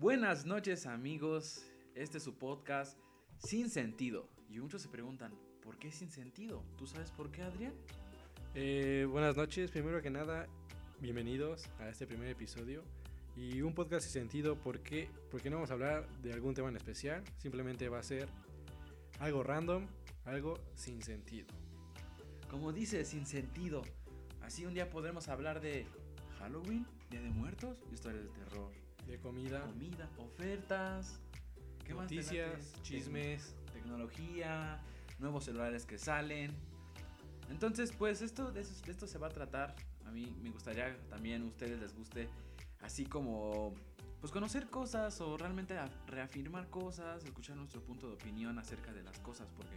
Buenas noches amigos, este es su podcast Sin Sentido. Y muchos se preguntan, ¿por qué sin sentido? ¿Tú sabes por qué, Adrián? Eh, buenas noches, primero que nada, bienvenidos a este primer episodio. Y un podcast sin sentido, ¿por qué? Porque no vamos a hablar de algún tema en especial, simplemente va a ser algo random, algo sin sentido. Como dice, sin sentido. Así un día podremos hablar de Halloween, Día de Muertos, historias de terror, De comida, comida, ofertas, ¿qué más te noticias, late? chismes. tecnología, nuevos celulares que salen. Entonces, pues esto de, eso- de esto se va a tratar. A mí me gustaría también a ustedes les guste así como pues conocer cosas o realmente reafirmar cosas, escuchar nuestro punto de opinión acerca de las cosas porque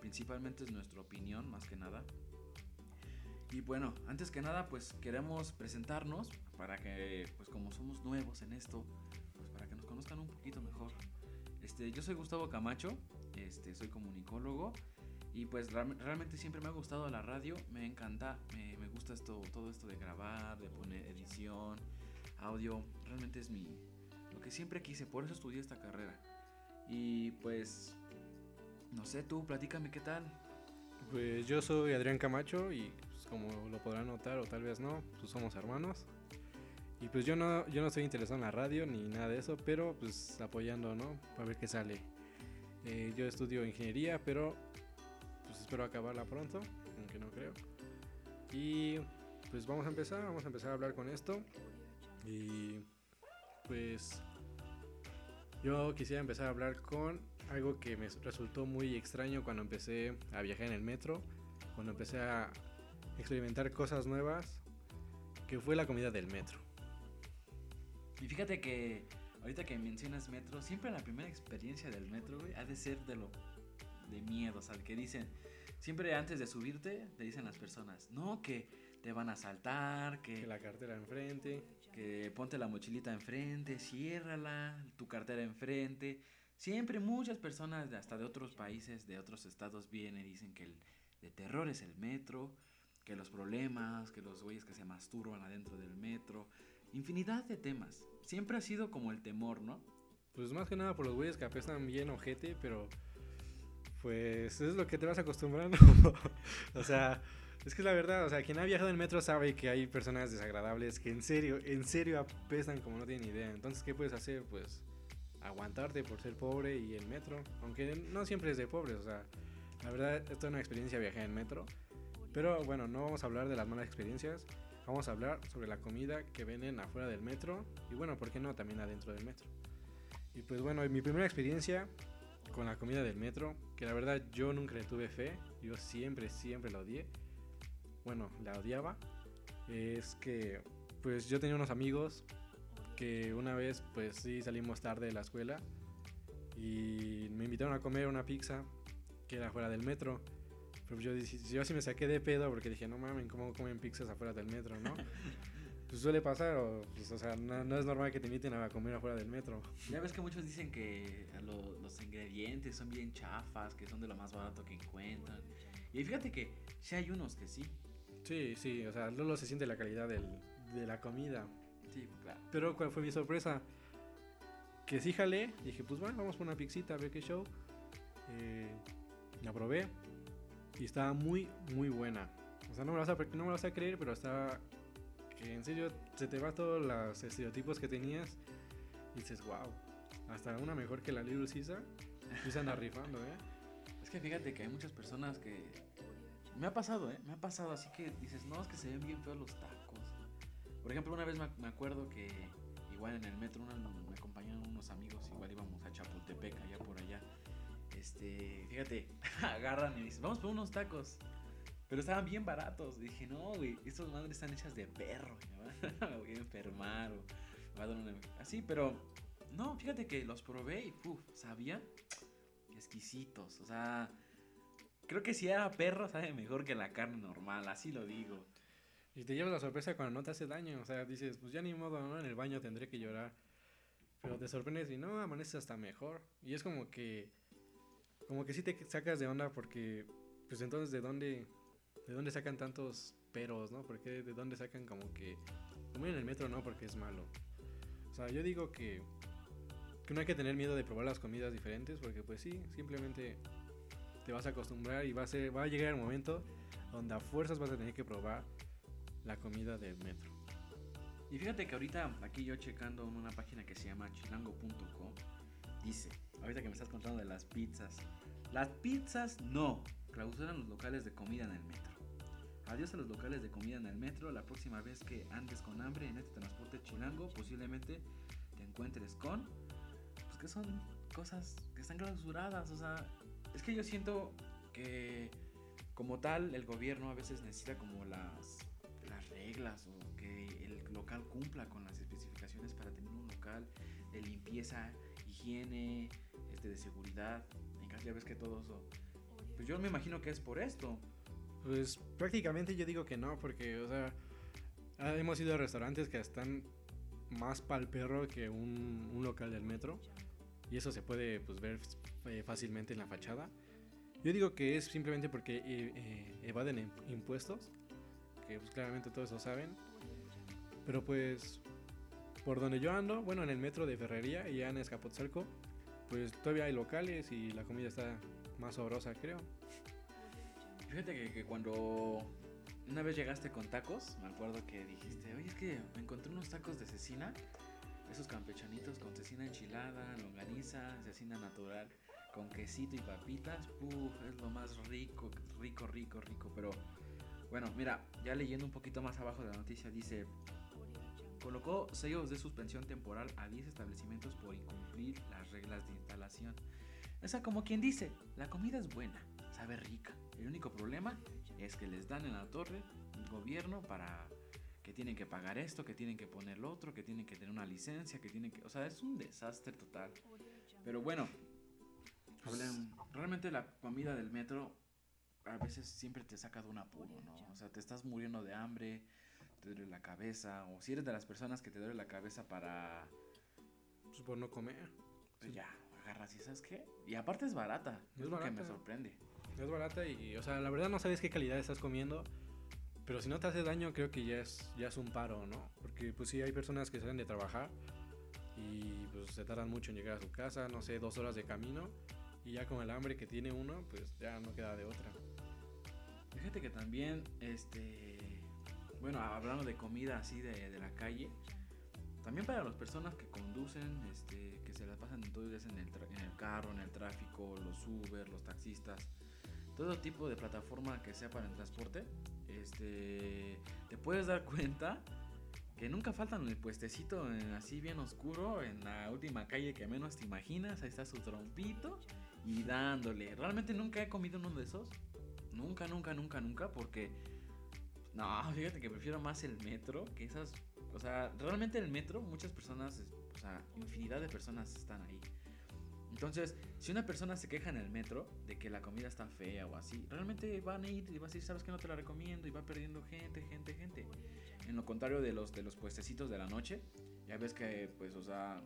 principalmente es nuestra opinión más que nada. Y bueno, antes que nada, pues queremos presentarnos para que, pues como somos nuevos en esto, pues para que nos conozcan un poquito mejor. Este, yo soy Gustavo Camacho, este, soy comunicólogo y pues real- realmente siempre me ha gustado la radio, me encanta, me, me gusta esto, todo esto de grabar, de poner edición, audio, realmente es mi, lo que siempre quise, por eso estudié esta carrera. Y pues, no sé, tú, platícame qué tal. Pues yo soy Adrián Camacho y pues, como lo podrán notar o tal vez no, pues somos hermanos. Y pues yo no, yo no estoy interesado en la radio ni nada de eso, pero pues apoyando, ¿no? Para ver qué sale. Eh, yo estudio ingeniería, pero pues espero acabarla pronto, aunque no creo. Y pues vamos a empezar, vamos a empezar a hablar con esto. Y pues yo quisiera empezar a hablar con algo que me resultó muy extraño cuando empecé a viajar en el metro, cuando empecé a experimentar cosas nuevas, que fue la comida del metro. Y fíjate que ahorita que mencionas metro, siempre la primera experiencia del metro, güey, ha de ser de lo de miedo, o sea, que dicen, siempre antes de subirte, te dicen las personas, no, que te van a asaltar, que, Que la cartera enfrente, que ponte la mochilita enfrente, ciérrala, tu cartera enfrente. Siempre muchas personas, hasta de otros países, de otros estados, vienen y dicen que el de terror es el metro, que los problemas, que los güeyes que se masturban adentro del metro, infinidad de temas. Siempre ha sido como el temor, ¿no? pues más que nada por los güeyes que apestan bien ojete, pero pues es lo que te vas acostumbrando. o sea, es que es la verdad, o sea, quien ha viajado en metro sabe que hay personas desagradables que en serio, en serio apestan como no tienen idea. Entonces, ¿qué puedes hacer? Pues aguantarte por ser pobre y el metro, aunque no siempre es de pobres, o sea, la verdad, esto es una experiencia viajar en metro. Pero bueno, no vamos a hablar de las malas experiencias, vamos a hablar sobre la comida que venden afuera del metro y bueno, ¿por qué no? También adentro del metro. Y pues bueno, mi primera experiencia con la comida del metro, que la verdad yo nunca le tuve fe, yo siempre, siempre la odié. Bueno, la odiaba. Es que pues yo tenía unos amigos que una vez pues sí salimos tarde de la escuela y me invitaron a comer una pizza que era fuera del metro. Pero yo, yo sí me saqué de pedo porque dije, no mames, ¿cómo comen pizzas afuera del metro, no? pues suele pasar, o, pues, o sea, no, no es normal que te inviten a comer afuera del metro. Ya ves que muchos dicen que lo- los ingredientes son bien chafas, que son de lo más barato que encuentran. Y fíjate que sí hay unos que sí. Sí, sí, o sea, luego se siente la calidad del- de la comida. Sí, claro. Pero cuál fue mi sorpresa, que sí jalé, dije, pues bueno, vamos por una pixita, a ver qué show. Eh, la probé y estaba muy, muy buena. O sea, no me, lo vas a, no me lo vas a creer, pero estaba que en serio se te va todos los estereotipos que tenías y dices, wow, hasta una mejor que la Little Caesar. Sí se anda rifando, ¿eh? Es que fíjate que hay muchas personas que... Me ha pasado, ¿eh? Me ha pasado así que dices, no, es que se ven bien feos los tacos. Por ejemplo, una vez me, acuerdo que igual en el metro me acompañaron unos amigos, igual íbamos a Chapultepec, allá por allá. Este, fíjate, agarran y dicen, vamos por unos tacos. Pero estaban bien baratos. Dije, no, güey, estas madres están hechas de perro. Me voy a enfermar o a dar una... Así, pero no, fíjate que los probé y, puf, sabían exquisitos. O sea, creo que si era perro, sabe mejor que la carne normal, así lo digo. Y te llevas la sorpresa cuando no te hace daño. O sea, dices, pues ya ni modo, ¿no? En el baño tendré que llorar. Pero te sorprendes y no, amaneces hasta mejor. Y es como que. Como que sí te sacas de onda porque. Pues entonces, ¿de dónde. ¿De dónde sacan tantos peros, no? Porque de dónde sacan como que. Como en el metro, no, porque es malo. O sea, yo digo que. que no hay que tener miedo de probar las comidas diferentes porque pues sí, simplemente te vas a acostumbrar y va a, ser, va a llegar el momento donde a fuerzas vas a tener que probar la comida del metro. Y fíjate que ahorita aquí yo checando en una página que se llama chilango.com, dice, ahorita que me estás contando de las pizzas, las pizzas no, clausuran los locales de comida en el metro. Adiós a los locales de comida en el metro, la próxima vez que andes con hambre en este transporte chilango, posiblemente te encuentres con, pues que son cosas que están clausuradas, o sea, es que yo siento que como tal el gobierno a veces necesita como las, reglas o que el local cumpla con las especificaciones para tener un local de limpieza, higiene, este, de seguridad. En caso ya ves que todo eso. Pues yo me imagino que es por esto. Pues prácticamente yo digo que no, porque, o sea, ah, hemos ido a restaurantes que están más pal perro que un, un local del metro. Y eso se puede pues, ver eh, fácilmente en la fachada. Yo digo que es simplemente porque eh, eh, evaden im- impuestos, que pues claramente todos lo saben. Pero pues por donde yo ando, bueno, en el metro de Ferrería y ya en Escapotzalco, pues todavía hay locales y la comida está más sabrosa, creo. Fíjate que, que cuando una vez llegaste con tacos, me acuerdo que dijiste, oye, es que me encontré unos tacos de cecina, esos campechanitos con cecina enchilada, longaniza, cecina natural, con quesito y papitas, Uf, es lo más rico, rico, rico, rico. Pero bueno, mira, ya leyendo un poquito más abajo de la noticia, dice, colocó sellos de suspensión temporal a 10 establecimientos por incumplir las reglas de instalación. O sea, como quien dice, la comida es buena, sabe rica. El único problema es que les dan en la torre el gobierno para que tienen que pagar esto, que tienen que poner lo otro, que tienen que tener una licencia, que tienen que... O sea, es un desastre total. Pero bueno, hablen- realmente la comida del metro a veces siempre te saca de un apuro, ¿no? O sea, te estás muriendo de hambre, te duele la cabeza, o si eres de las personas que te duele la cabeza para... Pues por no comer. Pues ya, agarras y ¿sabes qué? Y aparte es barata, es, Es lo que me barata. sorprende. Es barata y, o sea, la verdad no sabes qué calidad estás comiendo. Pero si no te hace daño, creo que ya es, ya es un paro, ¿no? Porque pues sí, hay personas que salen de trabajar y pues se tardan mucho en llegar a su casa, no sé, dos horas de camino. Y ya con el hambre que tiene uno, pues ya no queda de otra. Fíjate que también, este, bueno, hablando de comida así de, de la calle, también para las personas que conducen, este, que se las pasan todo el día en el, en el carro, en el tráfico, los Uber, los taxistas, todo tipo de plataforma que sea para el transporte, este, te puedes dar cuenta que nunca faltan el puestecito en- así bien oscuro, en la última calle que menos te imaginas, ahí está su trompito y dándole. Realmente nunca he comido uno de esos. Nunca, nunca, nunca, nunca, porque... No, fíjate que prefiero más el metro que esas... O sea, realmente el metro, muchas personas, o sea, infinidad de personas están ahí. Entonces, si una persona se queja en el metro de que la comida está fea o así, realmente van a ir y va a decir, sabes que no te la recomiendo y va perdiendo gente, gente, gente. En lo contrario de los, de los puestecitos de la noche, ya ves que, pues, o sea,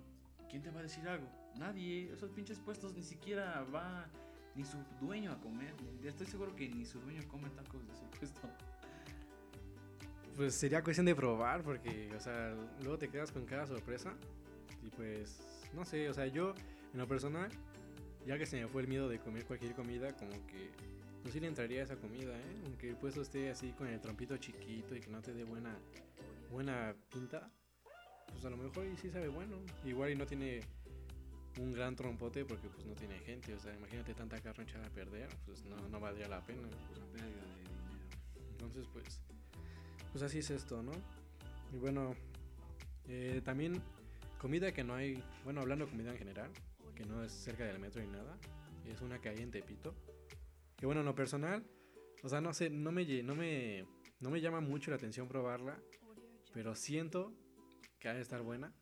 ¿quién te va a decir algo? Nadie, esos pinches puestos ni siquiera va ni su dueño a comer. Estoy seguro que ni su dueño come tacos de su puesto. Pues sería cuestión de probar porque, o sea, luego te quedas con cada sorpresa. Y pues, no sé, o sea, yo en lo personal, ya que se me fue el miedo de comer cualquier comida, como que, pues sí le entraría a esa comida, ¿eh? Aunque el puesto esté así con el trompito chiquito y que no te dé buena, buena pinta, pues a lo mejor y sí sabe bueno. Igual y no tiene un gran trompote porque pues no tiene gente, o sea, imagínate tanta carne echada a perder, pues no, no valdría la pena. Una pérdida de dinero. Entonces, pues, pues así es esto, ¿no? Y bueno, eh, también comida que no hay, bueno, hablando de comida en general, que no es cerca del metro ni nada, es una que hay en Tepito. Que bueno, en lo personal, o sea, no sé, no me, no me, no me llama mucho la atención probarla, pero siento que ha de estar buena,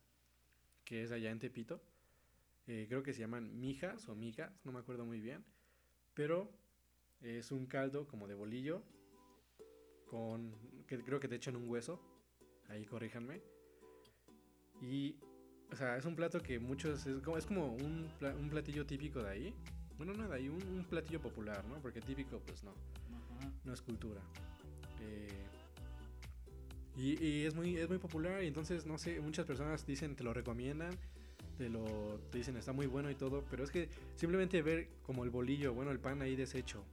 que es allá en Tepito. Eh, creo que se llaman mijas o migas, no me acuerdo muy bien, pero es un caldo como de bolillo con que creo que te echan un hueso. Ahí corríjanme. Y o sea, es un plato que muchos es como, es como un, un platillo típico de ahí. Bueno, no de ahí, un, un platillo popular, ¿no? Porque típico pues no, Ajá. no es cultura. Eh, y, y es muy es muy popular y entonces no sé, muchas personas dicen te lo recomiendan te lo te dicen está muy bueno y todo, pero es que simplemente ver como el bolillo, bueno, el pan ahí deshecho.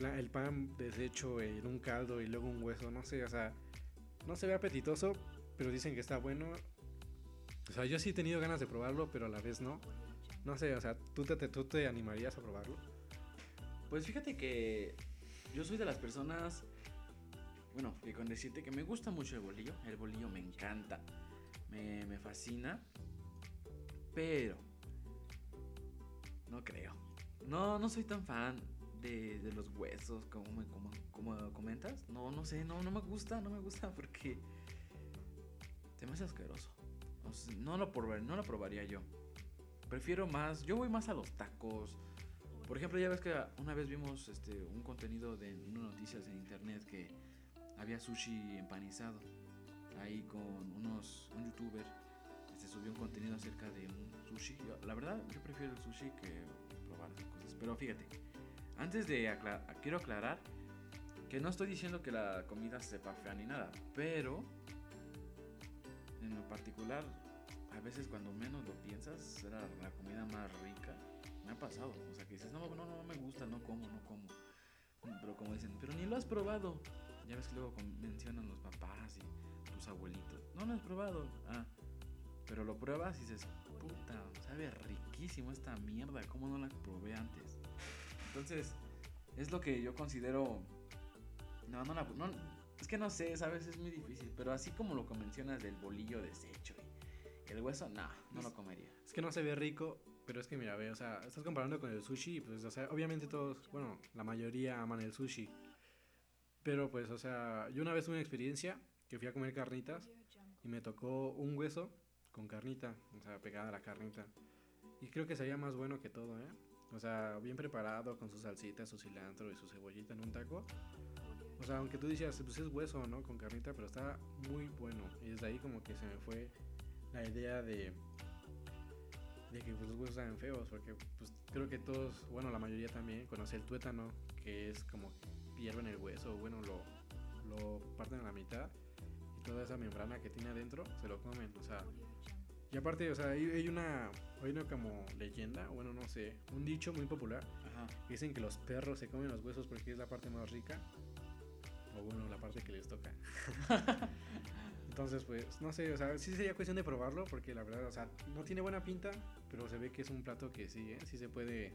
El, pan deshecho en un caldo y luego un hueso, no sé, o sea, no se ve apetitoso, pero dicen que está bueno. O sea, yo sí he tenido ganas de probarlo, pero a la vez no. No sé, o sea, ¿tú te- tú te animarías a probarlo? Pues fíjate que yo soy de las personas, bueno, que con decirte que me gusta mucho el bolillo, el bolillo me encanta, me, fascina, pero no creo. No, no soy tan fan de, de los huesos como, como, como comentas. No, no sé, no, no me gusta, no me gusta porque se me hace asqueroso. No, lo probar- no lo probaría yo. Prefiero más, yo voy más a los tacos. Por ejemplo, ya ves que una vez vimos este, un contenido de noticias en internet que había sushi empanizado. Ahí con unos, un youtuber se subió un contenido acerca de un sushi. Yo- la verdad, yo prefiero el sushi que probar cosas. Pero fíjate, antes de aclarar, quiero aclarar que no estoy diciendo que la comida sepa fea ni nada, pero en lo particular, a veces cuando menos lo piensas, era la comida más rica. Me ha pasado, o sea que dices, no, no, no, me gusta, no como, no como. Pero como dicen, pero ni lo has probado. Ya ves que luego mencionan los papás y tus abuelitos. No lo has probado. Ah, pero lo pruebas y dices, puta, sabe riquísimo esta mierda, ¿cómo no la probé antes? Entonces, es lo que yo considero. No, no la. No, es que no sé, sabes, es muy difícil. Pero así como lo mencionas del bolillo deshecho y el hueso, no, no lo comería. Es que no se ve rico, pero es que mira, ve, o sea, estás comparando con el sushi, pues, o sea, obviamente todos, bueno, la mayoría aman el sushi. Pero pues, o sea, yo una vez tuve una experiencia que fui a comer carnitas y me tocó un hueso con carnita, o sea, pegada a la carnita. Y creo que sería más bueno que todo, ¿eh? O sea, bien preparado con su salsita, su cilantro y su cebollita en un taco. O sea, aunque tú decías, pues es hueso, ¿no? Con carnita, pero está muy bueno. Y desde ahí como que se me fue la idea de de que pues, los huesos saben feos, porque pues creo que todos, bueno, la mayoría también conoce el tuétano, que es como hierven el hueso, bueno, lo, lo parten a la mitad toda esa membrana que tiene adentro se lo comen, o sea, y aparte, o sea, hay, hay una, hay una como leyenda, bueno, no sé, un dicho muy popular, Ajá. que dicen que los perros se comen los huesos porque es la parte más rica, o bueno, la parte que les toca. Entonces, pues, no sé, o sea, sí sería cuestión de probarlo, porque la verdad, o sea, no tiene buena pinta, pero se ve que es un plato que sí, ¿eh? sí se puede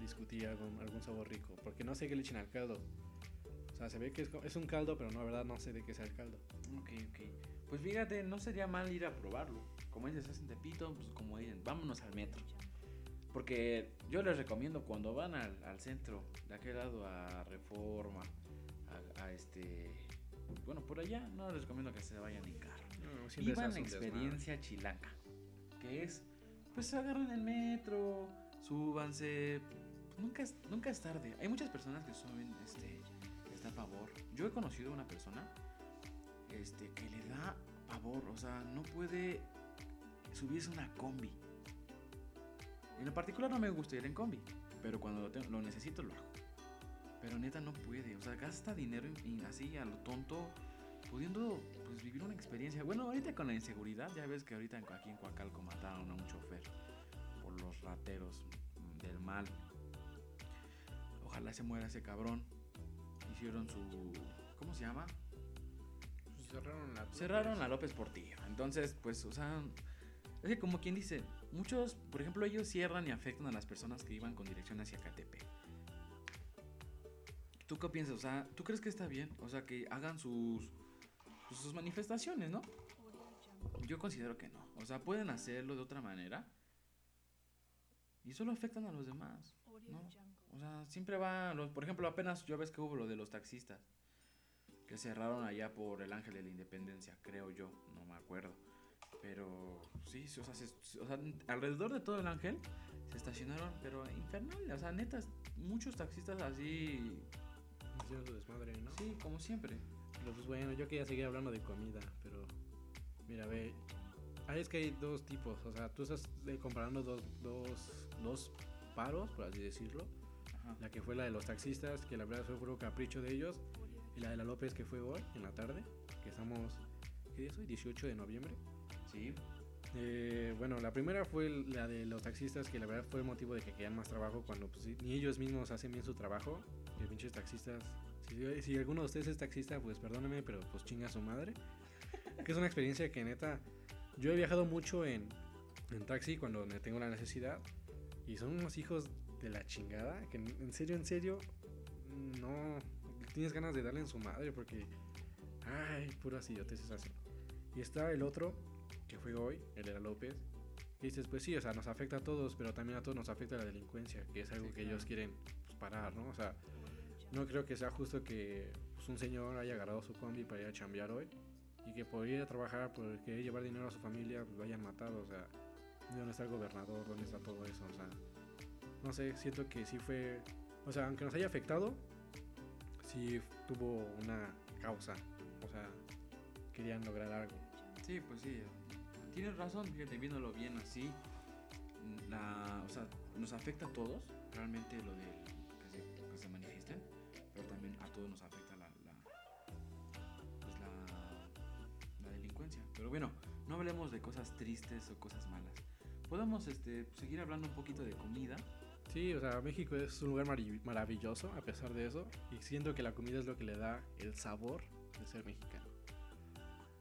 discutir algún, algún sabor rico, porque no sé qué le echen al caldo. O sea, se ve que es, es un caldo, pero no, la verdad, no sé de qué sea el caldo. Ok, ok. Pues fíjate, no sería mal ir a probarlo. Como dices, es en Tepito, pues como dicen, vámonos al metro. Porque yo les recomiendo cuando van al, al centro, de aquel lado a Reforma, a, a este... Bueno, por allá no les recomiendo que se vayan en carro. No, en un desmadre. experiencia chilanga. Que es, pues agarran el metro, súbanse. nunca, es, nunca es tarde. Hay muchas personas que suben, este, pavor. Yo he conocido a una persona, este, que le da pavor. O sea, no puede subirse una combi. En lo particular no me gusta ir en combi, pero cuando lo, tengo- lo necesito lo hago. Pero neta no puede, o sea, gasta dinero así a lo tonto, pudiendo pues vivir una experiencia. Bueno, ahorita con la inseguridad, ya ves que ahorita aquí en Coacalco mataron a un chofer por los rateros del mal. Ojalá se muera ese cabrón. Su... ¿Cómo se llama? Pues cerraron la cerraron López Portillo. Entonces, pues, o sea, es que como quien dice, muchos, por ejemplo, ellos cierran y afectan a las personas que iban con dirección hacia Catepec. ¿Tú qué piensas? O sea, ¿tú crees que está bien? O sea, que hagan sus, pues, sus manifestaciones, ¿no? Yo considero que no. O sea, pueden hacerlo de otra manera. Y solo afectan a los demás. ¿no? O sea, siempre va, los- por ejemplo, apenas yo ves que hubo lo de los taxistas, que cerraron allá por el Ángel de la Independencia, creo yo, no me acuerdo. Pero sí, o sea, se- o sea, alrededor de todo el Ángel se estacionaron, pero infernal, o sea, netas, muchos taxistas así, Hicieron su desmadre, ¿no? sí, como siempre. Pero pues bueno, yo quería seguir hablando de comida, pero mira, ve, ahí es que hay dos tipos, o sea, tú estás eh, comparando dos, dos, dos paros, por así decirlo, Ajá. la que fue la de los taxistas, que la verdad fue puro capricho de ellos, y la de la López que fue hoy, en la tarde, que estamos, ¿qué día es hoy? 18 de noviembre. Sí, Eh, bueno, la primera fue la de los taxistas, que la verdad fue el motivo de que querían más trabajo cuando pues, ni ellos mismos hacen bien su trabajo. Que pinches taxistas. Si, si, alguno de ustedes es taxista, pues perdóneme, pero pues chinga a su madre. Que es una experiencia que neta. Yo he viajado mucho en, en taxi cuando me tengo la necesidad. Y son unos hijos de la chingada. Que en serio, en serio, no. Tienes ganas de darle en su madre porque. Ay, puras idioteces así. Y está el otro, que fue hoy, el era López. Y dices, pues sí, o sea, nos afecta a todos, pero también a todos nos afecta la delincuencia, que es algo que ellos quieren pues, parar, ¿no? O sea, no creo que sea justo que pues, un señor haya agarrado su combi para ir a chambear hoy y que por ir a trabajar, por querer llevar dinero a su familia, pues lo hayan matado, o sea, ¿dónde está el gobernador? ¿Dónde está todo eso? O sea, no sé, siento que sí fue, o sea, aunque nos haya afectado, sí tuvo una causa, o sea, querían lograr algo. Sí, pues sí, tienes razón, fíjate, viéndolo bien así, la, o sea, nos afecta a todos, realmente lo de que se, que pero también a todos nos afecta la, la, pues la, la delincuencia. Pero bueno, no hablemos de cosas tristes o cosas malas. Podemos este, seguir hablando un poquito de comida. Sí, o sea, México es un lugar maravilloso a pesar de eso. Y siento que la comida es lo que le da el sabor de ser mexicano.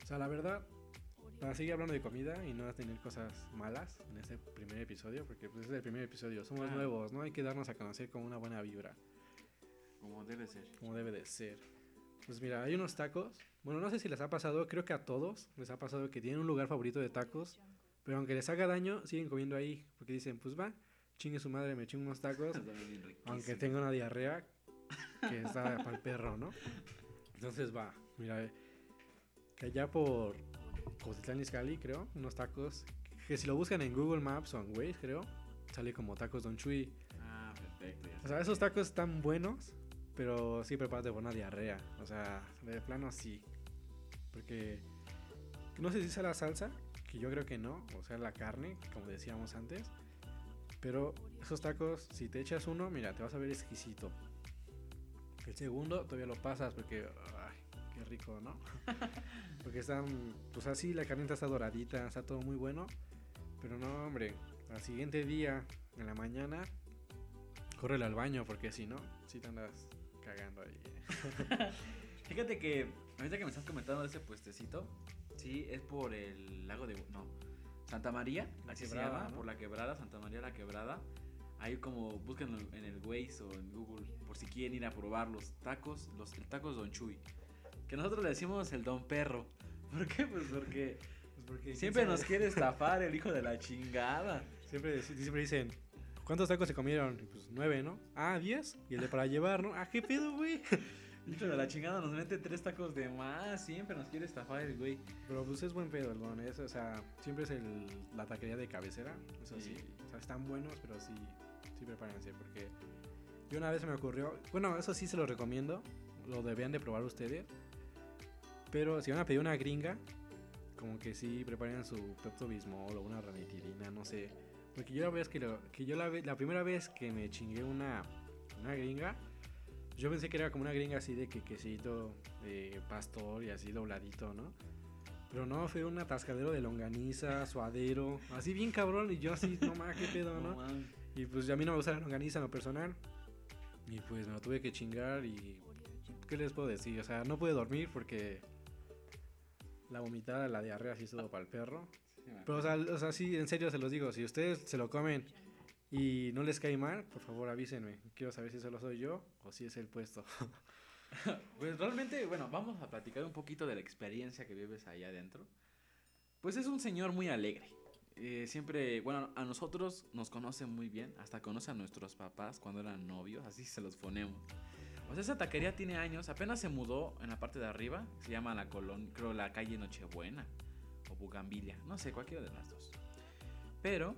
O sea, la verdad, para seguir hablando de comida y no tener cosas malas en este primer episodio, porque pues es el primer episodio, somos Ah. nuevos, ¿no? Hay que darnos a conocer con una buena vibra, Como debe ser. como debe de ser. Pues mira, hay unos tacos, bueno, no sé si les ha pasado, creo que a todos les ha pasado que tienen un lugar favorito de tacos, pero aunque les haga daño, siguen comiendo ahí, porque dicen, pues va, chingue su madre, me chingo unos tacos, aunque tenga una diarrea que está para el perro, ¿no? Entonces va, mira, que allá por Cotitlán Izcalli, creo, unos tacos, que si lo buscan en Google Maps o en Waze, creo, sale como tacos Don Chuy. Ah, perfecto. O sea, esos tacos están buenos, pero sí prepárate por una diarrea. O sea, de plano sí. Porque no sé si sea la salsa, que yo creo que no, o sea, la carne, como decíamos antes. Pero esos tacos, si te echas uno, mira, te vas a ver exquisito. El segundo todavía lo pasas porque, ay, qué rico, ¿no? porque están, pues así, la carnita está doradita, está todo muy bueno. Pero no, hombre, al siguiente día, en la mañana, córrele al baño porque si no, si te andas cagando ahí. Fíjate que ahorita que me estás comentando de ese puestecito, sí, es por el lago de... No, Santa María, La así Quebrada, se llama, ¿no? por la quebrada, Santa María la quebrada. Ahí como búsquenlo en el Waze o en Google por si quieren ir a probar los tacos, los el tacos Don Chuy. Que nosotros le decimos el Don Perro. ¿Por qué? Pues porque Pues porque siempre nos quiere estafar el hijo de la chingada. Siempre, siempre dicen, ¿cuántos tacos se comieron? Pues nueve, ¿no? Ah, diez. Y el de para llevar, ¿no? Ah, ¿qué pedo, güey? Hijo de la chingada nos mete tres tacos de más. Siempre nos quiere estafar el güey. Pero pues es buen pedo el don, es, o sea, siempre es el, la taquería de cabecera, eso sí. Sí. O sea, están buenos, pero sí, sí prepárense, porque yo una vez se me ocurrió, bueno, eso sí se lo recomiendo, lo debían de probar ustedes, pero si van a pedir una gringa, como que sí preparen su Pepto Bismol o una ranitidina, no sé. Porque yo la vez que, lo- que yo la, la primera vez que me chingué una, una gringa, yo pensé que era como una gringa así de que quesito de pastor y así dobladito, ¿no? Pero no, fue un atascadero de longaniza, suadero, así bien cabrón. Y yo así, no mames, qué pedo, No ¿no? Y pues a mí no me gusta la longaniza en lo personal. Y pues me lo tuve que chingar y... ¿Qué les puedo decir? O sea, no pude dormir porque... La vomitada, la diarrea, sí estuvo para el perro. Pero, o sea, o sea, sí, en serio se los digo. Si ustedes se lo comen y no les cae mal, por favor avísenme. Quiero saber si solo soy yo o si es el puesto. Pues realmente, bueno, vamos a platicar un poquito de la experiencia que vives allá adentro. Pues es un señor muy alegre. Eh, siempre, bueno, a nosotros nos conoce muy bien, hasta conoce a nuestros papás cuando eran novios, así se los ponemos. O sea, esa taquería tiene años, apenas se mudó en la parte de arriba, se llama la colón, creo la calle Nochebuena o Bugambilia, no sé, cualquiera de las dos. Pero,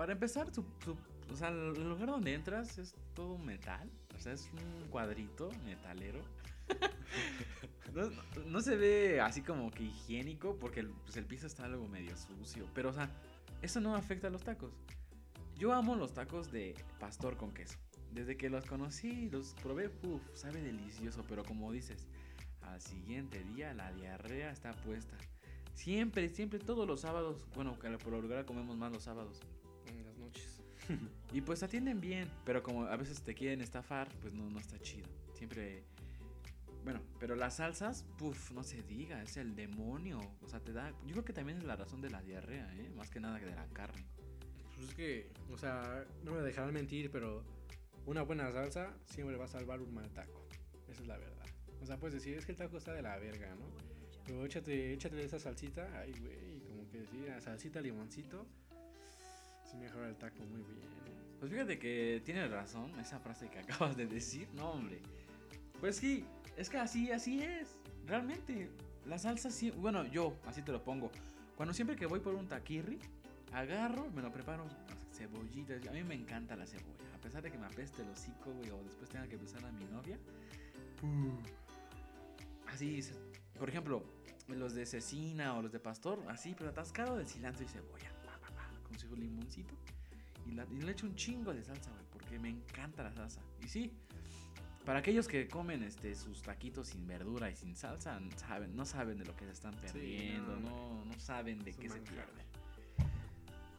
para empezar, su, su- o sea, el lugar donde entras es todo metal, o sea, es un cuadrito metalero. No, no se ve así como que higiénico porque el, pues el piso está algo medio sucio. Pero, o sea, eso no afecta a los tacos. Yo amo los tacos de pastor con queso. Desde que los conocí, los probé, uff, sabe delicioso. Pero como dices, al siguiente día la diarrea está puesta. Siempre, siempre, todos los sábados. Bueno, que por lo regular comemos más los sábados. Y pues atienden bien, pero como a veces te quieren estafar, pues no, no está chido. Siempre. Bueno, pero las salsas, puff, no se diga, es el demonio. O sea, te da. Yo creo que también es la razón de la diarrea, ¿eh? Más que nada que de la carne. Pues es que, o sea, no me dejarán mentir, pero una buena salsa siempre va a salvar un mal taco. Esa es la verdad. O sea, puedes decir, es que el taco está de la verga, ¿no? Pero échate, échate esa salsita, ay, güey, como que decir, salsita limoncito, sí mejora el taco muy bien. ¿eh? Pues fíjate que tiene razón esa frase que acabas de decir. No, hombre. Pues sí, es que así, así es. Realmente, la salsa sí. Bueno, yo, así te lo pongo. Cuando siempre que voy por un taquirri, agarro, me lo preparo cebollitas. A mí me encanta la cebolla. A pesar de que me apeste el hocico, güey, o después tenga que besar a mi novia. Así, se- por ejemplo, los de cecina o los de pastor, así, pero atascado de cilantro y cebolla. Su limoncito. Y, la- y le echo un chingo de salsa, güey, porque me encanta la salsa. Y sí, para aquellos que comen este, sus taquitos sin verdura y sin salsa, saben, no saben de lo que se están perdiendo, no. no, no saben de qué se pierden.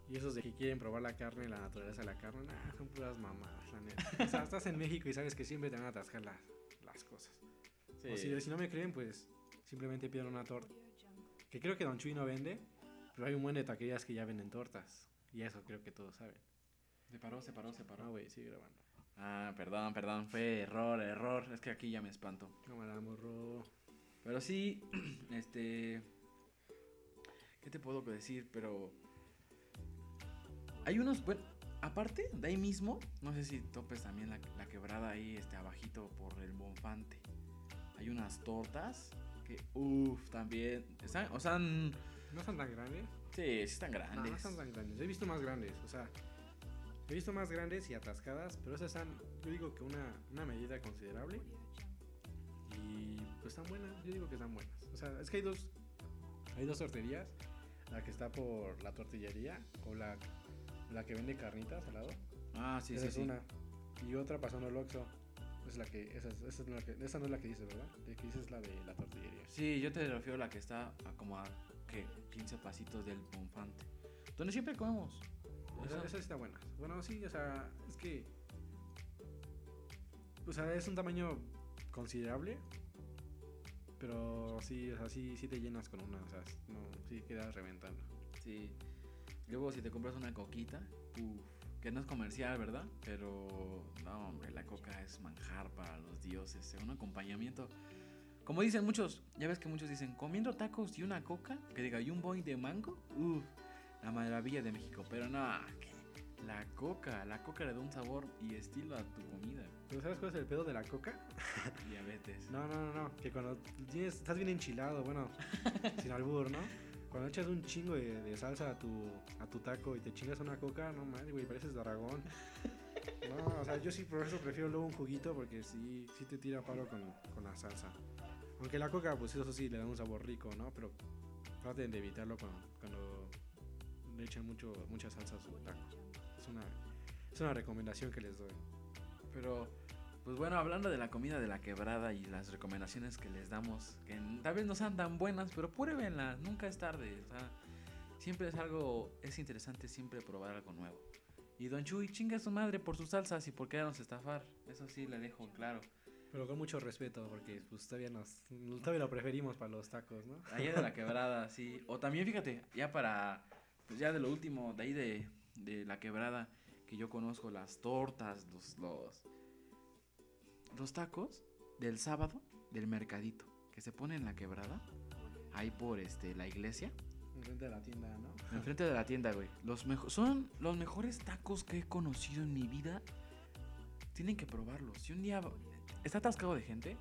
Y esos de que quieren probar la carne, la naturaleza de la carne, nah, son puras mamadas, la neta. O sea, estás en México y sabes que siempre te van a atascar las, las cosas. O si, si no me creen, pues simplemente pidan una torta. Que creo que Don Chuy no vende, pero hay un buen de taquerías que ya venden tortas. Y eso creo que todos saben. Se paró, se paró, se paró. No, güey, sigue grabando. Ah, perdón, perdón, fue error, error. Es que aquí ya me espanto. Cámara, morro. Pero sí, este. ¿Qué te puedo decir? Pero. Hay unos. Bueno, aparte, de ahí mismo, no sé si topes también la, la quebrada ahí, este, abajito por el Bonfante. Hay unas tortas que, uff, también. Están, o sea, ¿No son tan grandes? Sí, sí están No, grandes. no son tan grandes. He visto más grandes, o sea, he visto más grandes y atascadas, pero esas están, yo digo que una, una medida considerable. Y pues están buenas, yo digo que están buenas. O sea, es que hay dos, hay dos torterías, la que está por la tortillería o la, la que vende carnitas al lado. Ah, sí, esa sí, es sí. una. Y otra pasando el Oxxo. Es la que, esa, es- esa, es la que, esa no es la que dices, ¿verdad? La que dices es la de la tortillería. Sí, yo te refiero a la que está a como a, ¿qué? 15 pasitos del Bonfante. Donde siempre comemos. Esa, Esa- está buena. Bueno, sí, o sea, es que. O sea, es un tamaño considerable. Pero sí, o sea, sí, sí te llenas con una. O sea, no, sí quedas reventando. Sí. Luego si te compras una coquita, uf, que no es comercial, ¿verdad? Pero no, hombre, la coca es manjar para los dioses, es un acompañamiento. Como dicen muchos, ya ves que muchos dicen, comiendo tacos y una coca, que diga, y un boing de mango, uf, la maravilla de México. Pero no, la coca, la coca le da un sabor y estilo a tu comida. ¿Pero sabes cuál es el pedo de la coca? Diabetes. No, no, no, no. Que cuando tienes, estás bien enchilado, bueno, sin albur, ¿no? Cuando echas un chingo de, de salsa a tu, a tu taco y te chingas una coca, no mames, güey, pareces dragón. No, o sea, yo sí por eso prefiero luego un juguito porque sí, sí te tira paro con, con la salsa. Aunque la coca, pues eso sí, le da un sabor rico, ¿no? Pero traten de evitarlo cuando, cuando le echan mucho, mucha salsa a su taco. Es una, es una recomendación que les doy. Pero, pues bueno, hablando de la comida de la quebrada y las recomendaciones que les damos, que tal vez no sean tan buenas, pero pruébenlas, nunca es tarde. O sea, siempre es algo, es interesante siempre probar algo nuevo. Y Don Chuy, chinga a su madre por sus salsas y por querernos estafar. Eso sí le dejo claro. Pero con mucho respeto, porque pues todavía nos todavía lo preferimos para los tacos, ¿no? Allá de la quebrada, sí. O también, fíjate, ya para, pues ya de lo último, de ahí de, de la quebrada, que yo conozco las tortas, los, los, los tacos del sábado del mercadito, que se pone en la quebrada, ahí por este, la iglesia, Enfrente de la tienda, ¿no? enfrente de la tienda, güey. Los son los mejores tacos que he conocido en mi vida. Tienen que probarlos. Si un día está atascado de gente,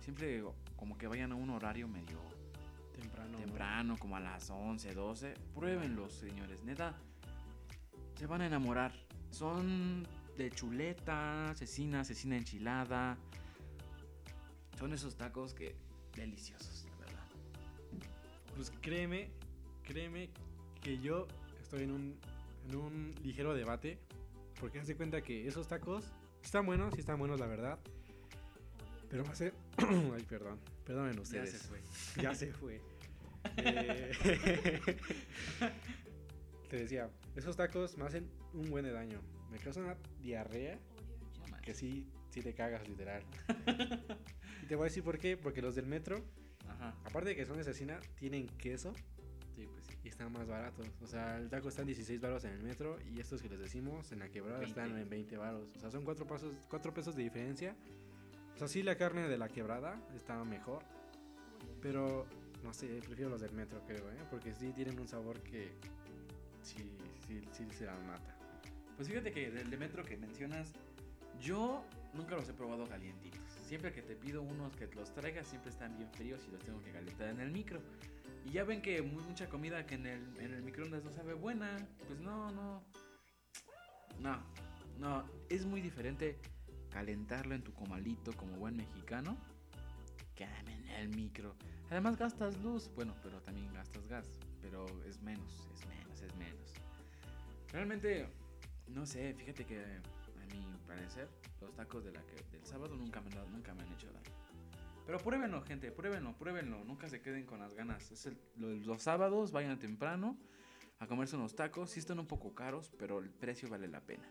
siempre como que vayan a un horario medio Temprano. ¿no? temprano, como a las 11, 12. Pruébenlos, señores. Neta, se van a enamorar. Son de chuleta, cecina, cecina enchilada. Son esos tacos que deliciosos, la verdad. Pues créeme, créeme que yo estoy en un, en un ligero debate. Porque haz de cuenta que esos tacos están buenos, sí están buenos, la verdad. Pero va a ser. Ay, perdón. Perdonen Ya ustedes. se fue. Ya se fue. Eh, te decía, esos tacos me hacen un buen de daño. Me causan una diarrea que sí, sí te cagas, literal. y te voy a decir por qué. Porque los del metro, Ajá. aparte de que son de cecina, tienen queso Sí, pues sí. y están más baratos. O sea, el taco está en 16 baros en el metro y estos que les decimos en la quebrada 20. están en 20 baros. O sea, son 4 pesos, cuatro pesos de diferencia. O sea, sí la carne de la quebrada está mejor. Pero, no sé, prefiero los del metro, creo, ¿eh? Porque sí tienen un sabor que sí, sí, sí se las mata. Pues fíjate que del de metro que mencionas, yo nunca los he probado calientitos. Siempre que te pido unos que los traigas, siempre están bien fríos y los tengo que calentar en el micro. Y ya ven que mu- mucha comida que en el, en el microondas no sabe buena. Pues no, no. No, no. Es muy diferente calentarlo en tu comalito como buen mexicano que en el micro. Además gastas luz, bueno, pero también gastas gas. Pero es menos, es menos, es menos. Realmente, no sé, fíjate que a mi parecer, los tacos de la del sábado nunca me, nunca me han hecho daño. Pero pruébenlo, gente, pruébenlo, pruébenlo. Nunca se queden con las ganas. Es el- lo- los sábados, vayan temprano a comerse unos tacos. Sí están un poco caros, pero el precio vale la pena.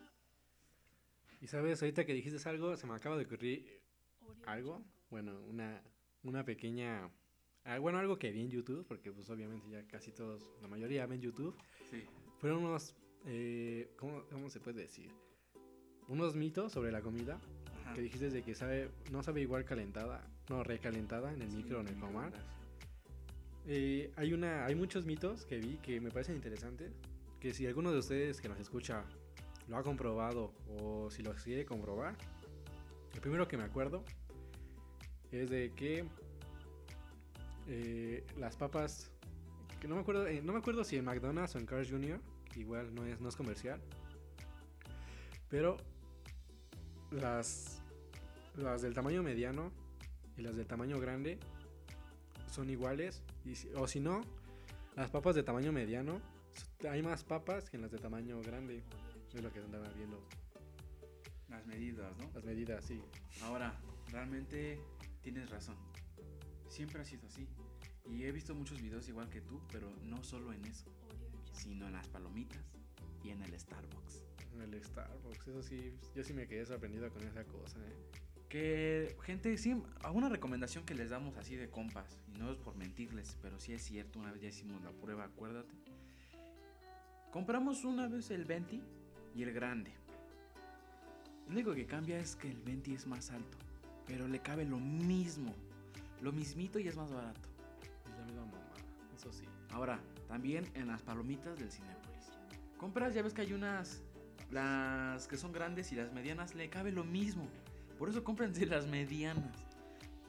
Y sabes, ahorita que dijiste algo, se me acaba de ocurrir algo. Bueno, una, una pequeña. ah, bueno, algo que vi en YouTube, porque pues obviamente ya casi todos, la mayoría ven YouTube. Sí. Fueron unos. eh, ¿cómo, ¿Cómo se puede decir? Unos mitos sobre la comida. Ajá. Que dijiste de que sabe, no sabe igual calentada, no recalentada en el micro o en el comal. Eh, hay una, hay muchos mitos que vi que me parecen interesantes. Que si alguno de ustedes que nos escucha lo ha comprobado o si lo quiere comprobar, el primero que me acuerdo es de que eh, las papas, que no me acuerdo, eh, no me acuerdo si en McDonald's o en Cars Jr. igual no es, no es comercial, pero las, las del tamaño mediano y las del tamaño grande son iguales. Y si- o si no, las papas de tamaño mediano, hay más papas que en las de tamaño grande. Es lo que andaba viendo. Las medidas, ¿no? Las medidas, sí. Ahora, realmente tienes razón. Siempre ha sido así. Y he visto muchos videos igual que tú, pero no solo en eso, sino en las palomitas y en el Starbucks. En el Starbucks, eso sí, yo sí me quedé sorprendido con esa cosa, ¿eh? Que, gente, sí, alguna recomendación que les damos así de compas, y no es por mentirles, pero sí es cierto, una vez ya hicimos la prueba, acuérdate. Compramos una vez el 20 y el grande. Lo único que cambia es que el 20 es más alto, pero le cabe lo mismo, lo mismito y es más barato. Es la misma mamá, eso sí. Ahora, también en las palomitas del Cinépolis. Compras, ya ves que hay unas, las que son grandes y las medianas, le cabe lo mismo. Por eso cómprense las medianas.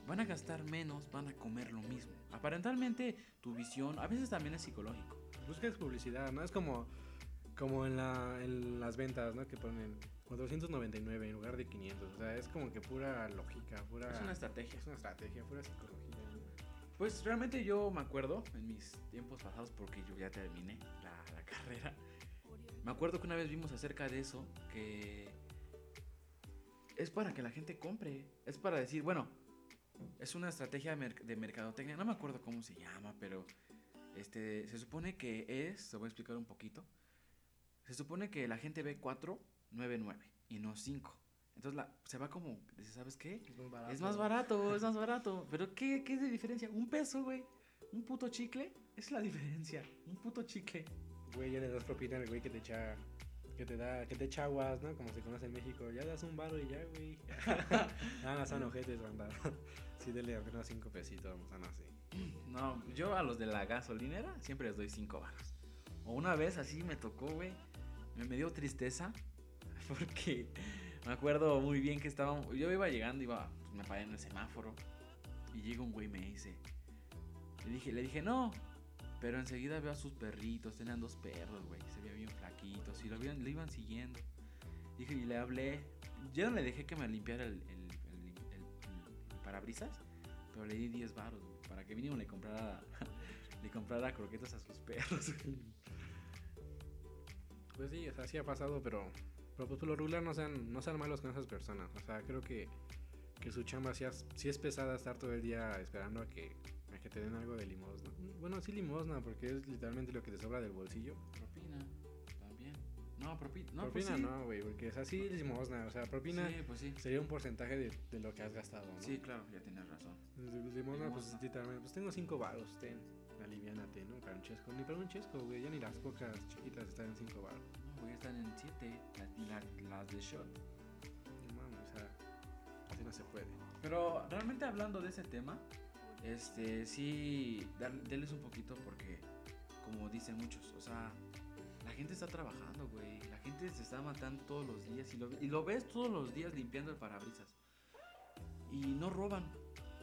Van a gastar menos, van a comer lo mismo. Aparentemente, tu visión a veces también es psicológico. Buscas publicidad, ¿no? Es como, como en, la, en las ventas, ¿no? Que ponen 499 en lugar de 500. O sea, es como que pura lógica, pura... Es una estrategia. es una estrategia, pura psicología. Pues realmente yo me acuerdo en mis tiempos pasados, porque yo ya terminé la, la carrera. Me acuerdo que una vez vimos acerca de eso, que es para que la gente compre. Es para decir, bueno, es una estrategia de, merc- de mercadotecnia. No me acuerdo cómo se llama, pero este, se supone que es, te voy a explicar un poquito. Se supone que la gente ve 4, 9, 9 y no 5. Entonces la, se va como, ¿sabes qué? Es más barato. Es más barato, es más barato. Pero ¿qué, qué es de diferencia? Un peso, güey. Un puto chicle. Es la diferencia. Un puto chicle. Güey, ya le das propina al güey que te echa... Que te da, que te echa aguas, ¿no? Como se conoce en México. Ya das un baro y ya, güey. ah, no, son ojetes, banda. sí, dele apenas cinco pesitos, son así. No, yo a los de la gasolinera siempre les doy 5 baros. O una vez así me tocó, güey. Me, dio tristeza. Porque me acuerdo muy bien que estábamos. Yo iba llegando, iba. me paré en el semáforo. Y llega un güey y me dice. Le dije, le dije, no. Pero enseguida veo a sus perritos. Tenían dos perros, güey. Se veían bien flaquitos. Y lo, lo iban siguiendo. Dije, y le hablé. Yo no le dejé que me limpiara el, parabrisas. Pero le di 10 baros, Para que mínimo le comprara. le comprara croquetas a sus perros. Pues sí, o sea, sí ha pasado, pero, pero pues por lo regular no sean, no sean malos con esas personas. O sea, creo que, que su chamba sí es, sí es pesada estar todo el día esperando a que, a que te den algo de limosna. Bueno, sí limosna, porque es literalmente lo que te sobra del bolsillo. Propina, también. No, propi- no propina pues sí. no, güey, porque es así limosna. O sea, propina Sí, pues sí. sería un porcentaje de, de lo que has gastado, ¿no? Sí, claro, ya tienes razón. Pues, Limosna, pues Limosna. literalmente, pues tengo cinco baros, ten. Aliviánate, ¿no? Para un chesco. Ni para un chesco, güey. Ya ni las cocas chiquitas están en cinco baros. No, güey, están en 7, las de shot. No mames, o sea, así no se puede. Pero realmente hablando de ese tema, este, sí, denles un poquito porque, como dicen muchos, o sea, la gente está trabajando, güey. La gente se está matando todos los días y lo, y lo ves todos los días limpiando el parabrisas. Y no roban.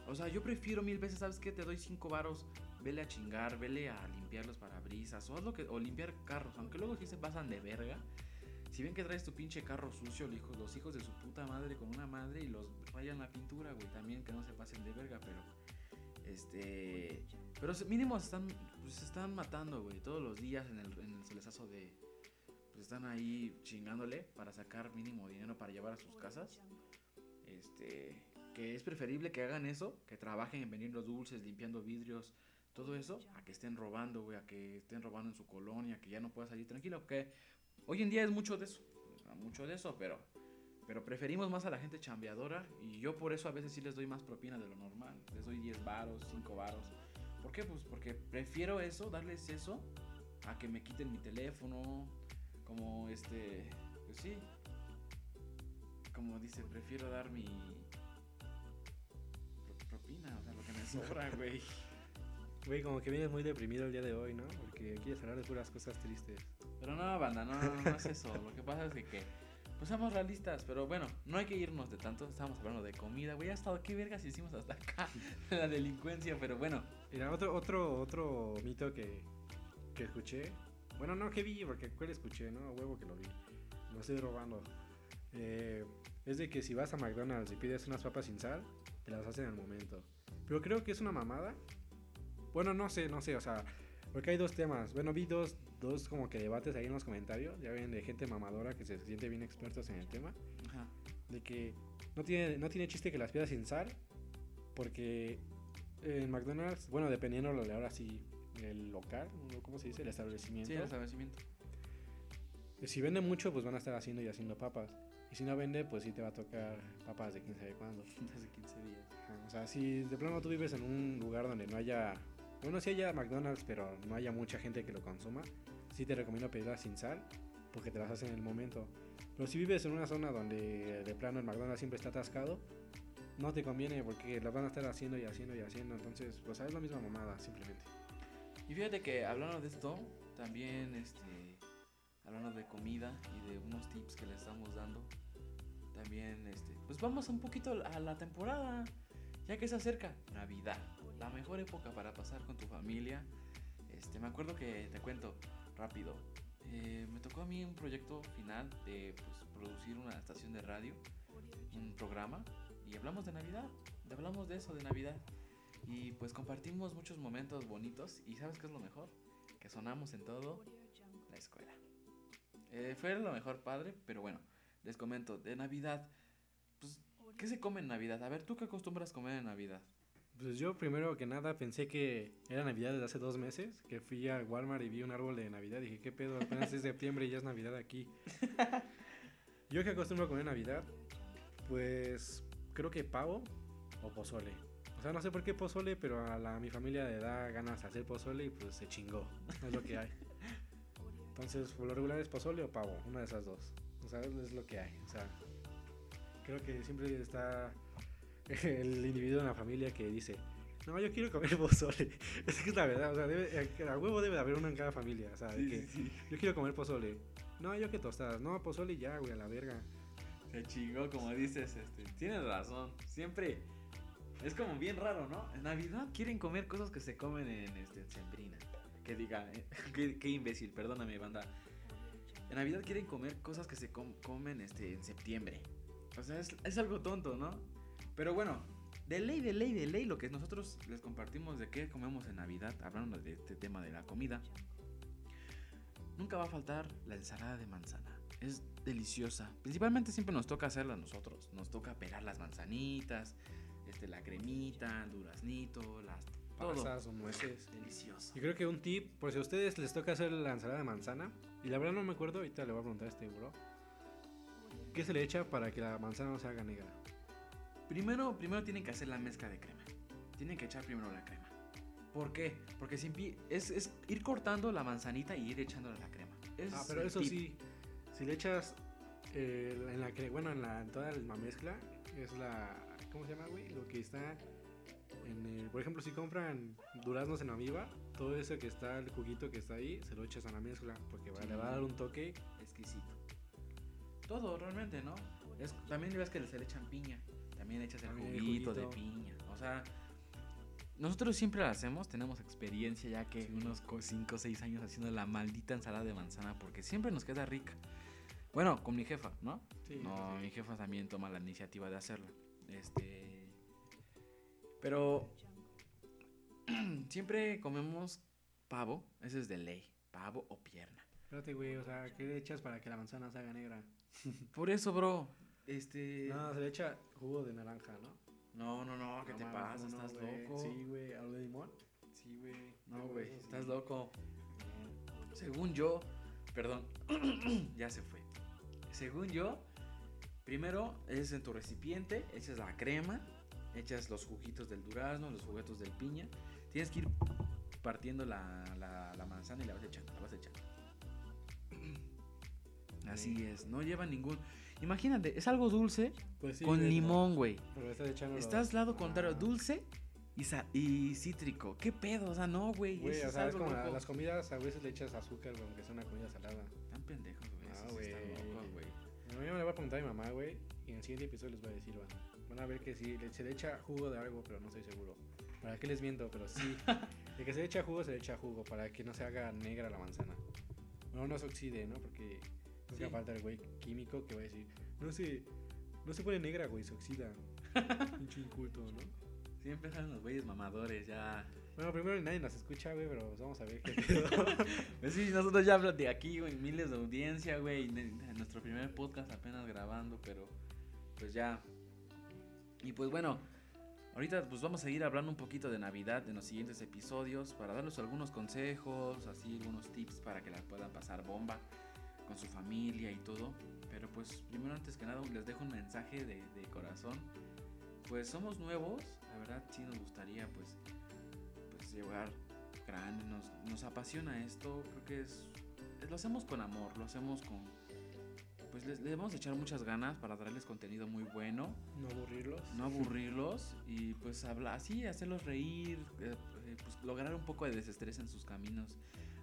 O sea, yo prefiero mil veces, ¿sabes qué? Te doy cinco varos, vele a chingar, vele a limpiar los parabrisas o, haz lo que, o limpiar carros. Aunque luego sí se pasan de verga. Si ven que traes tu pinche carro sucio, los hijos, de su puta madre con una madre y los rayan la pintura, güey. También que no se pasen de verga, pero. Este. Pero mínimo se están, pues, están matando, güey. Todos los días en el, en el solezazo de. Pues están ahí chingándole para sacar mínimo dinero para llevar a sus casas. Este. Que es preferible que hagan eso, que trabajen en venir los dulces, limpiando vidrios, todo eso, a que estén robando, güey, a que estén robando en su colonia, que ya no pueda salir tranquilo. Que hoy en día es mucho de eso, mucho de eso, pero, pero preferimos más a la gente chambeadora y yo por eso a veces sí les doy más propina de lo normal. Les doy 10 varos, 5 varos. ¿Por qué? Pues porque prefiero eso, darles eso, a que me quiten mi teléfono, como este, pues sí, como dice, prefiero dar mi pro- propina, o sea, lo que me sobra, güey. Güey, como que vienes muy deprimido el día de hoy, ¿no? Porque quieres hablar de puras cosas tristes. Pero no, banda, no, no, no es eso. Lo que pasa es que, pues somos realistas, pero bueno, no hay que irnos de tanto. Estamos hablando de comida, güey. Hasta qué vergas hicimos hasta acá la delincuencia, pero bueno. Mira, otro, otro, otro mito que, que escuché. Bueno, no que vi, porque cuál escuché, ¿no? Huevo que lo vi. No estoy robando. Eh, es de que si vas a McDonald's y pides unas papas sin sal, te las hacen al momento. Pero creo que es una mamada. Bueno, no sé, no sé, o sea, porque hay dos temas. Bueno, vi dos, dos como que debates ahí en los comentarios. Ya ven, de gente mamadora que se siente bien expertos en el tema. Ajá. de que no tiene, no tiene chiste que las pidas sin sal, porque en McDonald's, bueno, dependiendo de ahora sí, el local. ¿cómo se dice? El establecimiento. Sí, el establecimiento. Si vende mucho, pues van a estar haciendo y haciendo papas. Y si no vende, pues sí te va a tocar papas de quién sabe cuándo. Hace 15 días. Ajá, O sea, si de plano tú vives en un lugar donde no haya, bueno, sí haya McDonald's, pero no haya mucha gente que lo consuma, sí te recomiendo pedirlas sin sal, porque te las hacen en el momento. Pero si vives en una zona donde de plano el McDonald's siempre está atascado, no te conviene porque las van a estar haciendo y haciendo y haciendo. Entonces, pues es la misma mamada, simplemente. Y fíjate que hablando de esto, también este hablando de comida y de unos tips que le estamos dando, también este, pues vamos un poquito a la temporada, ya que se acerca Navidad, la mejor época para pasar con tu familia. Este, me acuerdo que te cuento rápido. eh, me tocó a mí un proyecto final de pues, producir una estación de radio, un programa, y hablamos de Navidad, hablamos de eso, de Navidad. Y pues compartimos muchos momentos bonitos y ¿sabes qué es lo mejor? Que sonamos en todo la escuela. Eh, fue lo mejor padre, pero bueno, les comento, de Navidad, pues, ¿qué se come en Navidad? A ver, ¿tú qué acostumbras comer en Navidad? Pues yo primero que nada pensé que era Navidad desde hace dos meses, que fui a Walmart y vi un árbol de Navidad. Dije, ¿qué pedo? Apenas es septiembre y ya es Navidad aquí. yo que acostumbro a comer Navidad, pues creo que pavo o pozole. O sea, no sé por qué pozole, pero a, la, a mi familia le da ganas de hacer pozole y pues se chingó. Es lo que hay. Entonces, por lo regular es pozole o pavo, una de esas dos. O sea, es lo que hay. O sea, creo que siempre está el individuo en la familia que dice, no, yo quiero comer pozole. Es que es la verdad, o sea, debe, a huevo debe de haber uno en cada familia, o sea, de que yo quiero comer pozole. No, yo que tostadas. No, pozole ya, güey, a la verga. Se chingó, como dices, este, tienes razón, siempre es como bien raro, ¿no? En Navidad quieren comer cosas que se comen en, este, en Sembrina. Que diga, eh, qué, qué imbécil, perdóname, banda. En Navidad quieren comer cosas que se com- comen este, en septiembre. O sea, es, es algo tonto, ¿no? Pero bueno, de ley, de ley, de ley, lo que nosotros les compartimos de qué comemos en Navidad, hablando de este tema de la comida, nunca va a faltar la ensalada de manzana. Es deliciosa. Principalmente siempre nos toca hacerla a nosotros. Nos toca pelar las manzanitas, este, la cremita, el duraznito, las pasas o nueces. Delicioso. Yo creo que un tip, por si a ustedes les toca hacer la ensalada de manzana, y la verdad no me acuerdo, ahorita le voy a preguntar a este bro. ¿Qué se le echa para que la manzana no se haga negra? Primero, primero tienen que hacer la mezcla de crema. Tienen que echar primero la crema. ¿Por qué? Porque siempre es, es ir cortando la manzanita y ir echándole la crema. Es Ah, pero eso tip. sí, si le echas eh, en la que, bueno, en, la, en toda la mezcla, es la, ¿cómo se llama, güey? Lo que está en el, por ejemplo, si compran duraznos en Aviva, todo eso que está, el juguito que está ahí, se lo echas a la mezcla, porque va- le va a dar un toque. Exquisito. Todo, realmente, ¿no? Es, también ves que se le echan piña. También echas el También el juguito, de juguito. piña. O sea, nosotros siempre lo hacemos. Tenemos experiencia ya que Sí. unos 5 o 6 años haciendo la maldita ensalada de manzana porque siempre nos queda rica. Bueno, con mi jefa, ¿no? Sí, No, sí. mi jefa también toma la iniciativa de hacerlo. Este. Pero. siempre comemos pavo. Ese es de ley. Pavo o pierna. Espérate, güey, o sea, ¿qué le echas para que la manzana se haga negra? Por eso, bro. Este. No, se le echa jugo de naranja, ¿no? No, no, no. ¿Qué No te pasa? ¿cómo no, ¿Estás loco? Sí, güey, ¿algo de limón? Sí, güey. No, güey. Estás loco. Según yo. Perdón. ya se fue. Según yo. Primero es en tu recipiente. Echas la crema. Echas los juguitos del durazno. Los juguetos del piña. Tienes que ir partiendo la, la, la manzana y la vas echando. La vas echando. Así es. No lleva ningún. Imagínate, es algo dulce Pues sí, con güey, limón, güey. Pero estás lado contrario, Ah. dulce y, y cítrico. ¿Qué pedo? O sea, no, güey. Güey, o sea, es como loco. las comidas a veces le echas azúcar, güey, aunque sea una comida salada. Están pendejos, güey. Ah, sí güey. A mí me le voy a preguntar a mi mamá, güey, y en el siguiente episodio les voy a decir, van, van a ver que sí, se le echa jugo de algo, pero no estoy seguro. ¿Para qué les miento? Pero sí, de que se le echa jugo, se le echa jugo, para que no se haga negra la manzana. Bueno, no se oxide, ¿no? Porque nunca Sí. falta el güey químico que va a decir, no se, no se pone negra, güey, se oxida. Pinche inculto, ¿no? Sí empiezan los güeyes mamadores ya. Bueno, primero nadie nos escucha, güey, pero vamos a ver qué pedo. Pues sí, nosotros ya de aquí, güey, miles de audiencia, güey. ne- Nuestro primer podcast apenas grabando, pero pues ya. Y pues bueno, ahorita pues vamos a seguir hablando un poquito de Navidad en los siguientes episodios para darles algunos consejos, así algunos tips para que la puedan pasar bomba con su familia y todo. Pero pues primero antes que nada les dejo un mensaje de, de corazón. Pues somos nuevos, la verdad sí nos gustaría pues, pues llevar grande, nos, nos apasiona esto, creo que es, lo hacemos con amor, lo hacemos con, pues les, le vamos a echar muchas ganas para darles contenido muy bueno, no aburrirlos. no aburrirlos y pues hablar así, hacerlos reír, eh, eh, pues lograr un poco de desestrés en sus caminos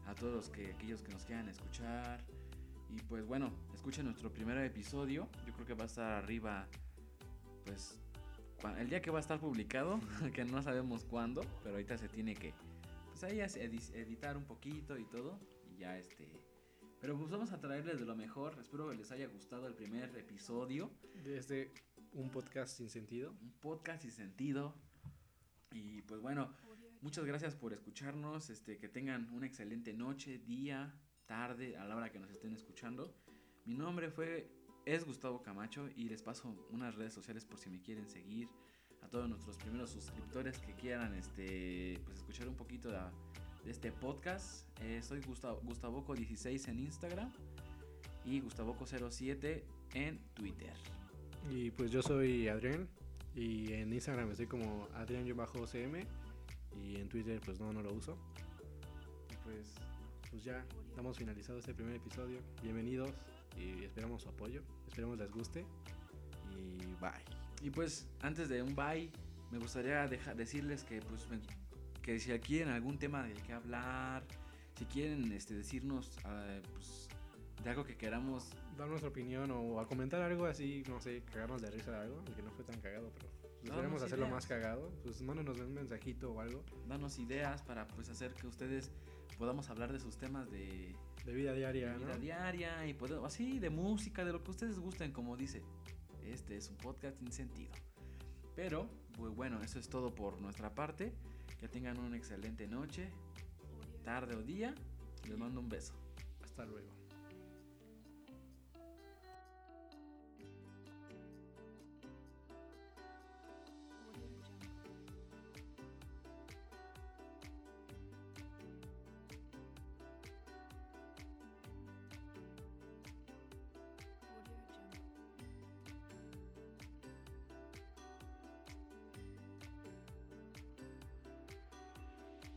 a todos los que, aquellos que nos quieran escuchar y pues bueno, escuchen nuestro primer episodio, yo creo que va a estar arriba, pues el día que va a estar publicado, que no sabemos cuándo, pero ahorita se tiene que, pues ahí editar un poquito y todo, y ya este... Pero pues vamos a traerles de lo mejor, espero que les haya gustado el primer episodio, Desde un podcast sin sentido. un podcast sin sentido, y pues bueno, muchas gracias por escucharnos, este, que tengan una excelente noche, día, tarde, a la hora que nos estén escuchando. Mi nombre fue, es Gustavo Camacho y les paso unas redes sociales por si me quieren seguir. A todos nuestros primeros suscriptores que quieran este, pues escuchar un poquito de, de este podcast. Eh, soy Gustavo, Gustavoco16 en Instagram y Gustavoco07 en Twitter. Y pues yo soy Adrián. Y en Instagram estoy como Adrián-OCM. Y en Twitter pues no, no lo uso. Y pues, pues ya, damos finalizado este primer episodio. Bienvenidos y esperamos su apoyo. Esperemos les guste. Y bye. Y pues antes de un bye, me gustaría deja- decirles que pues me- que si quieren algún tema del que hablar, si quieren este decirnos ah, pues, de algo que queramos, Dar nuestra opinión o a comentar algo así, no sé, cagarnos de risa de algo, aunque no fue tan cagado, pero pues, Darnos esperemos hacerlo ideas. más cagado. Pues mándanos un mensajito o algo darnos ideas para pues hacer que ustedes podamos hablar de sus temas de, de vida de diaria, vida ¿no? diaria y poder- así de música, de lo que ustedes gusten, como dice. Este es un podcast sin sentido. Pero, pues bueno, eso es todo por nuestra parte. Que tengan una excelente noche, tarde o día. Les mando un beso. Hasta luego.